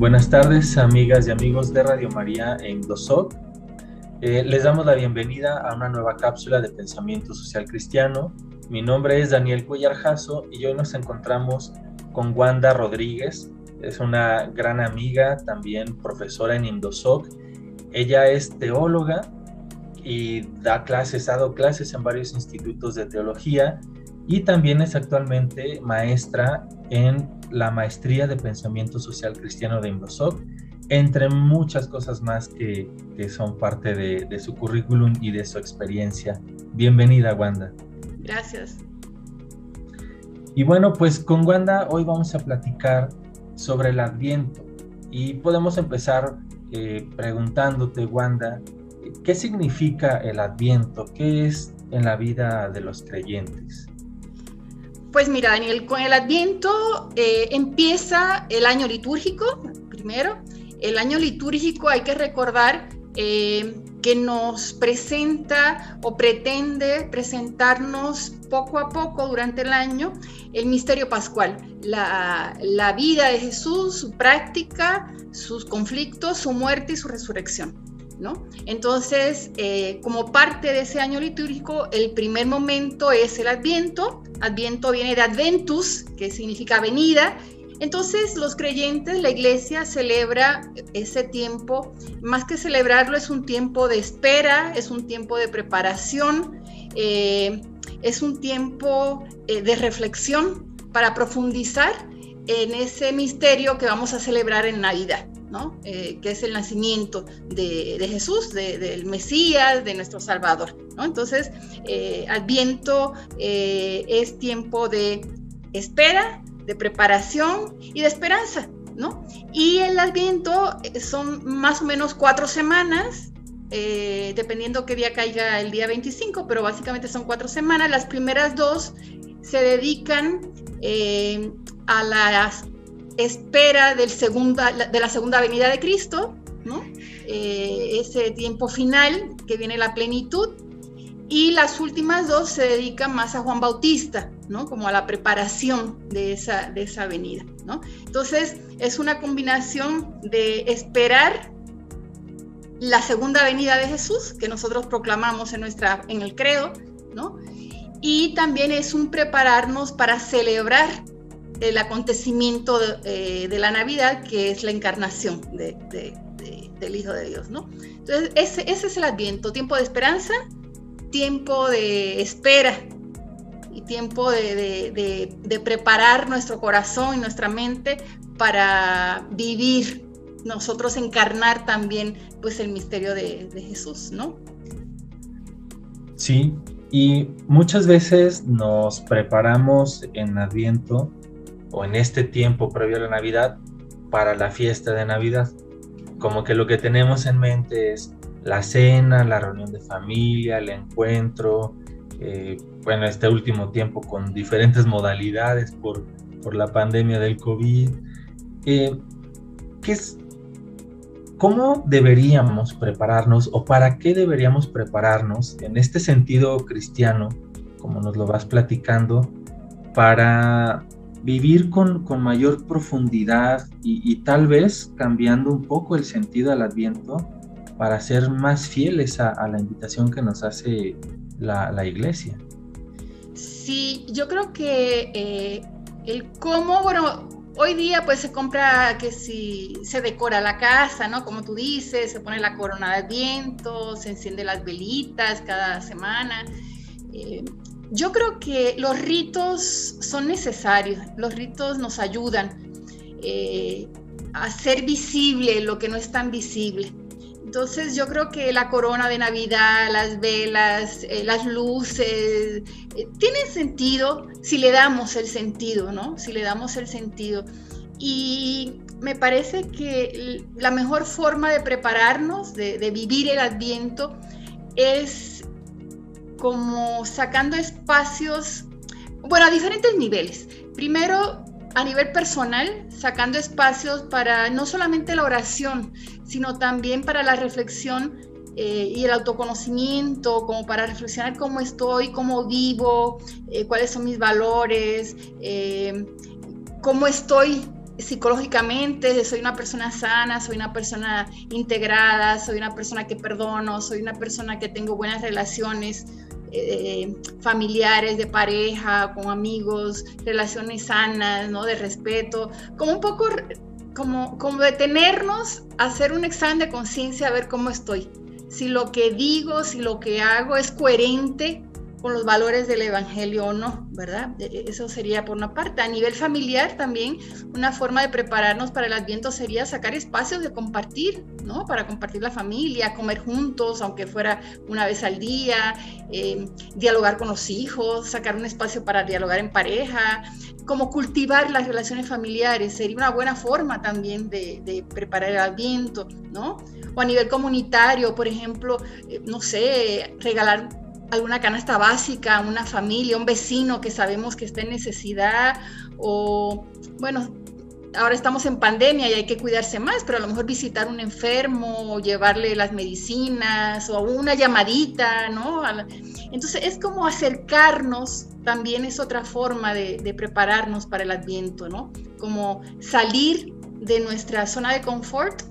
Buenas tardes, amigas y amigos de Radio María en Dosoc. Eh, les damos la bienvenida a una nueva cápsula de pensamiento social cristiano. Mi nombre es Daniel Cuellarjazo y hoy nos encontramos con Wanda Rodríguez. Es una gran amiga, también profesora en Indosoc. Ella es teóloga y da clases, ha dado clases en varios institutos de teología y también es actualmente maestra en la maestría de pensamiento social cristiano de Indosoc, entre muchas cosas más que, son parte de, de, su currículum y de su experiencia. Bienvenida, Wanda. Gracias. Y bueno, pues con Wanda hoy vamos a platicar sobre el adviento y podemos empezar eh, preguntándote, Wanda, ¿qué significa el adviento? ¿Qué es en la vida de los creyentes? Pues mira, Daniel, con el Adviento eh, empieza el año litúrgico, primero. El año litúrgico hay que recordar eh, que nos presenta o pretende presentarnos poco a poco durante el año el misterio pascual, la, la vida de Jesús, su práctica, sus conflictos, su muerte y su resurrección. Entonces, eh, como parte de ese año litúrgico, el primer momento es el Adviento. Adviento viene de Adventus, que significa venida. Entonces, los creyentes, la iglesia celebra ese tiempo, más que celebrarlo, es un tiempo de espera, es un tiempo de preparación, eh, es un tiempo eh, de reflexión para profundizar en ese misterio que vamos a celebrar en Navidad. Eh, que es el nacimiento de, Jesús, del Mesías, de nuestro Salvador. Entonces, eh, Adviento eh, es tiempo de espera, de preparación y de esperanza. Y el Adviento son más o menos cuatro semanas, dependiendo qué día caiga el día 25, pero básicamente son cuatro semanas. Las primeras dos se dedican a las espera del segunda, de la segunda venida de Cristo. Eh, ese tiempo final que viene la plenitud, y las últimas dos se dedican más a Juan Bautista, ¿no? como a la preparación de esa, de esa venida. ¿no? Entonces es una combinación de esperar la segunda venida de Jesús, que nosotros proclamamos en, nuestra, en el credo, y también es un prepararnos para celebrar el acontecimiento de, eh, la Navidad, que es la encarnación del Hijo de Dios, ¿no? Entonces, ese, ese, es el Adviento, tiempo de esperanza, tiempo de espera y tiempo de, preparar nuestro corazón y nuestra mente para vivir, nosotros encarnar también, pues, el misterio de, Jesús, ¿no? Sí, y muchas veces nos preparamos en Adviento o en este tiempo previo a la Navidad para la fiesta de Navidad. Como que lo que tenemos en mente es la cena, la reunión de familia, el encuentro, eh, bueno, este último tiempo con diferentes modalidades por, por la pandemia del COVID. Eh, ¿qué es, ¿Cómo deberíamos prepararnos o para qué deberíamos prepararnos en este sentido cristiano, como nos lo vas platicando, para vivir con, mayor profundidad y, tal vez cambiando un poco el sentido al adviento para ser más fieles a, la invitación que nos hace la, iglesia. Sí, yo creo que eh, el cómo, bueno, hoy día pues se compra que si se decora la casa, ¿no? Como tú dices, se pone la corona de adviento, se enciende las velitas cada semana. Eh, yo creo que los ritos son necesarios, los ritos nos ayudan eh, a hacer visible lo que no es tan visible. Entonces yo creo que la corona de Navidad, las velas, eh, las luces, eh, tienen sentido si le damos el sentido, ¿no? Si le damos el sentido. Y me parece que la mejor forma de prepararnos, de, de vivir el adviento, es como sacando espacios, bueno, a diferentes niveles. Primero, a nivel personal, sacando espacios para no solamente la oración, sino también para la reflexión eh, y el autoconocimiento, como para reflexionar cómo estoy, cómo vivo, eh, cuáles son mis valores, eh, cómo estoy psicológicamente, soy una persona sana, soy una persona integrada, soy una persona que perdono, soy una persona que tengo buenas relaciones eh, familiares, de pareja, con amigos, relaciones sanas, ¿no? De respeto, como un poco como, como detenernos, hacer un examen de conciencia, a ver cómo estoy. Si lo que digo, si lo que hago es coherente con los valores del Evangelio o no, ¿verdad? E, e, eso sería por una parte. A nivel familiar también, una forma de prepararnos para el Adviento sería sacar espacios de compartir, ¿no? Para compartir la familia, comer juntos, aunque fuera una vez al día, eh, dialogar con los hijos, sacar un espacio para dialogar en pareja, como cultivar las relaciones familiares, sería una buena forma también de, de preparar el Adviento, ¿no? O a nivel comunitario, por ejemplo, eh, no sé, regalar alguna canasta básica una familia, un vecino que sabemos que está en necesidad o, bueno, ahora estamos en pandemia y hay que cuidarse más, pero a lo mejor visitar un enfermo o llevarle las medicinas o una llamadita, ¿no? Entonces es como acercarnos, también es otra forma de, prepararnos para el adviento, ¿no? Como salir de nuestra zona de confort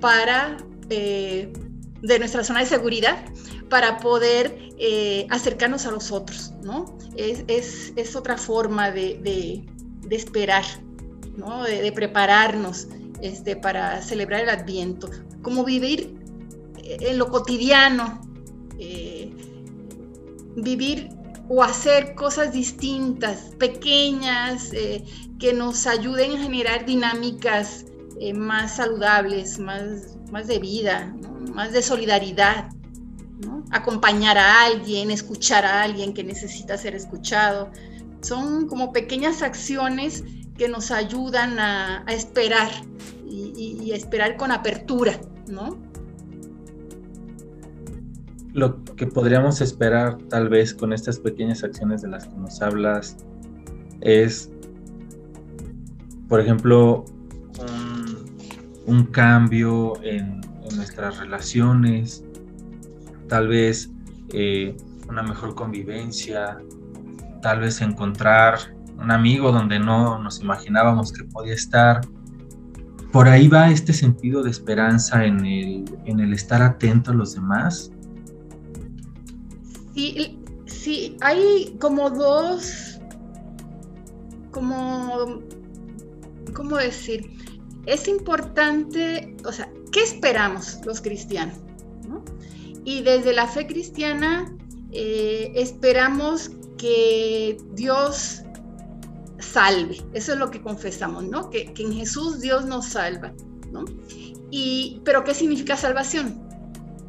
para, eh, de nuestra zona de seguridad para poder eh, acercarnos a los otros, ¿no? Es, otra forma de, esperar, ¿no? De, prepararnos este, para celebrar el Adviento, como vivir eh, en lo cotidiano, eh, vivir o hacer cosas distintas, pequeñas, que nos ayuden a generar dinámicas más saludables, más, más de vida, más de solidaridad, acompañar a alguien, escuchar a alguien que necesita ser escuchado. Son como pequeñas acciones que nos ayudan a, esperar y, a esperar con apertura, ¿no? Lo que podríamos esperar tal vez con estas pequeñas acciones de las que nos hablas es, por ejemplo, un, cambio en nuestras relaciones, tal vez eh, una mejor convivencia, tal vez encontrar un amigo donde no nos imaginábamos que podía estar. Por ahí va este sentido de esperanza en el, en el estar atento a los demás. Sí, sí, hay como dos, como, ¿cómo decir? Es importante, o sea, ¿qué esperamos los cristianos? Y desde la fe cristiana eh, esperamos que Dios salve. Eso es lo que confesamos, ¿no? Que, en Jesús Dios nos salva, ¿no? Y, pero ¿qué significa salvación?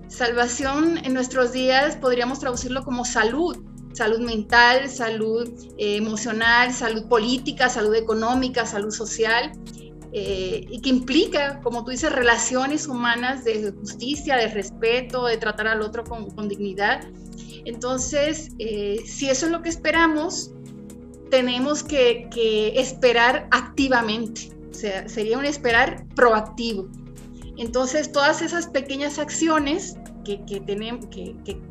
Salvación en nuestros días podríamos traducirlo como salud, salud mental, salud eh, emocional, salud política, salud económica, salud social. Eh, y que implica, como tú dices, relaciones humanas de justicia, de respeto, de tratar al otro con, dignidad. Entonces, eh, si eso es lo que esperamos, tenemos que, esperar activamente, sería un esperar proactivo. Entonces, todas esas pequeñas acciones que,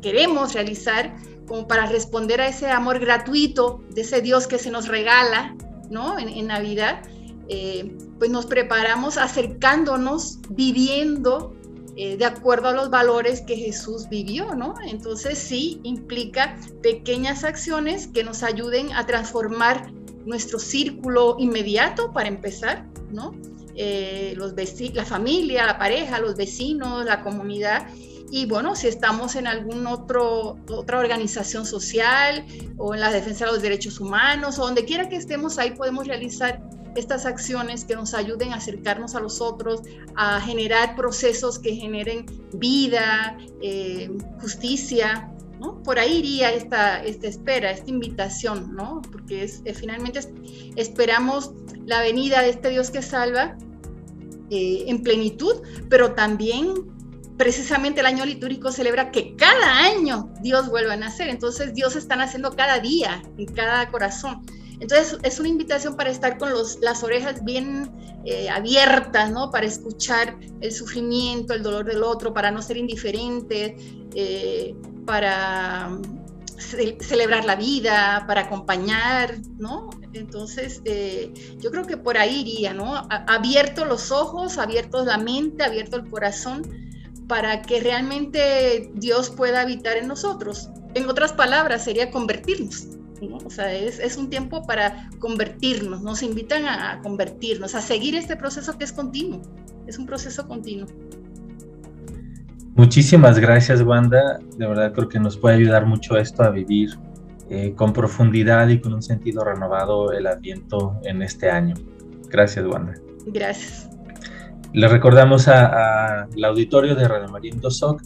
queremos realizar como para responder a ese amor gratuito de ese Dios que se nos regala, ¿no? En, en Navidad, eh, pues nos preparamos acercándonos, viviendo eh, de acuerdo a los valores que Jesús vivió, ¿no? Entonces sí implica pequeñas acciones que nos ayuden a transformar nuestro círculo inmediato para empezar, ¿no? Eh, los la familia, la pareja, los vecinos, la comunidad. Y bueno, si estamos en alguna otra organización social o en la defensa de los derechos humanos o donde quiera que estemos, ahí podemos realizar estas acciones que nos ayuden a acercarnos a los otros, a generar procesos que generen vida, eh, justicia, ¿no? Por ahí iría esta, esta espera, esta invitación, ¿no? Porque es, eh, finalmente esperamos la venida de este Dios que salva eh, en plenitud, pero también precisamente el año litúrgico celebra que cada año Dios vuelve a nacer, entonces Dios está naciendo cada día en cada corazón. Entonces es una invitación para estar con las orejas bien eh, abiertas, ¿no? Para escuchar el sufrimiento, el dolor del otro, para no ser indiferente, eh, para celebrar la vida, para acompañar, ¿no? Entonces, eh, yo creo que por ahí iría, ¿no? abierto los ojos, abierto la mente, abierto el corazón, para que realmente Dios pueda habitar en nosotros. En otras palabras, sería convertirnos. ¿No? O sea, es, es, un tiempo para convertirnos, nos invitan a, a convertirnos, a seguir este proceso que es continuo, es un proceso continuo. Muchísimas gracias, Wanda. De verdad creo que nos puede ayudar mucho esto a vivir eh, con profundidad y con un sentido renovado el Adviento en este año. Gracias, Wanda. Gracias. Le recordamos al auditorio de Radio María Indosoc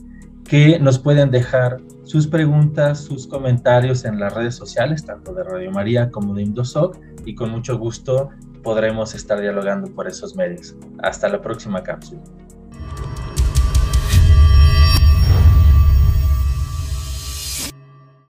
que nos pueden dejar sus preguntas, sus comentarios en las redes sociales, tanto de Radio María como de Indosoc, y con mucho gusto podremos estar dialogando por esos medios. Hasta la próxima cápsula.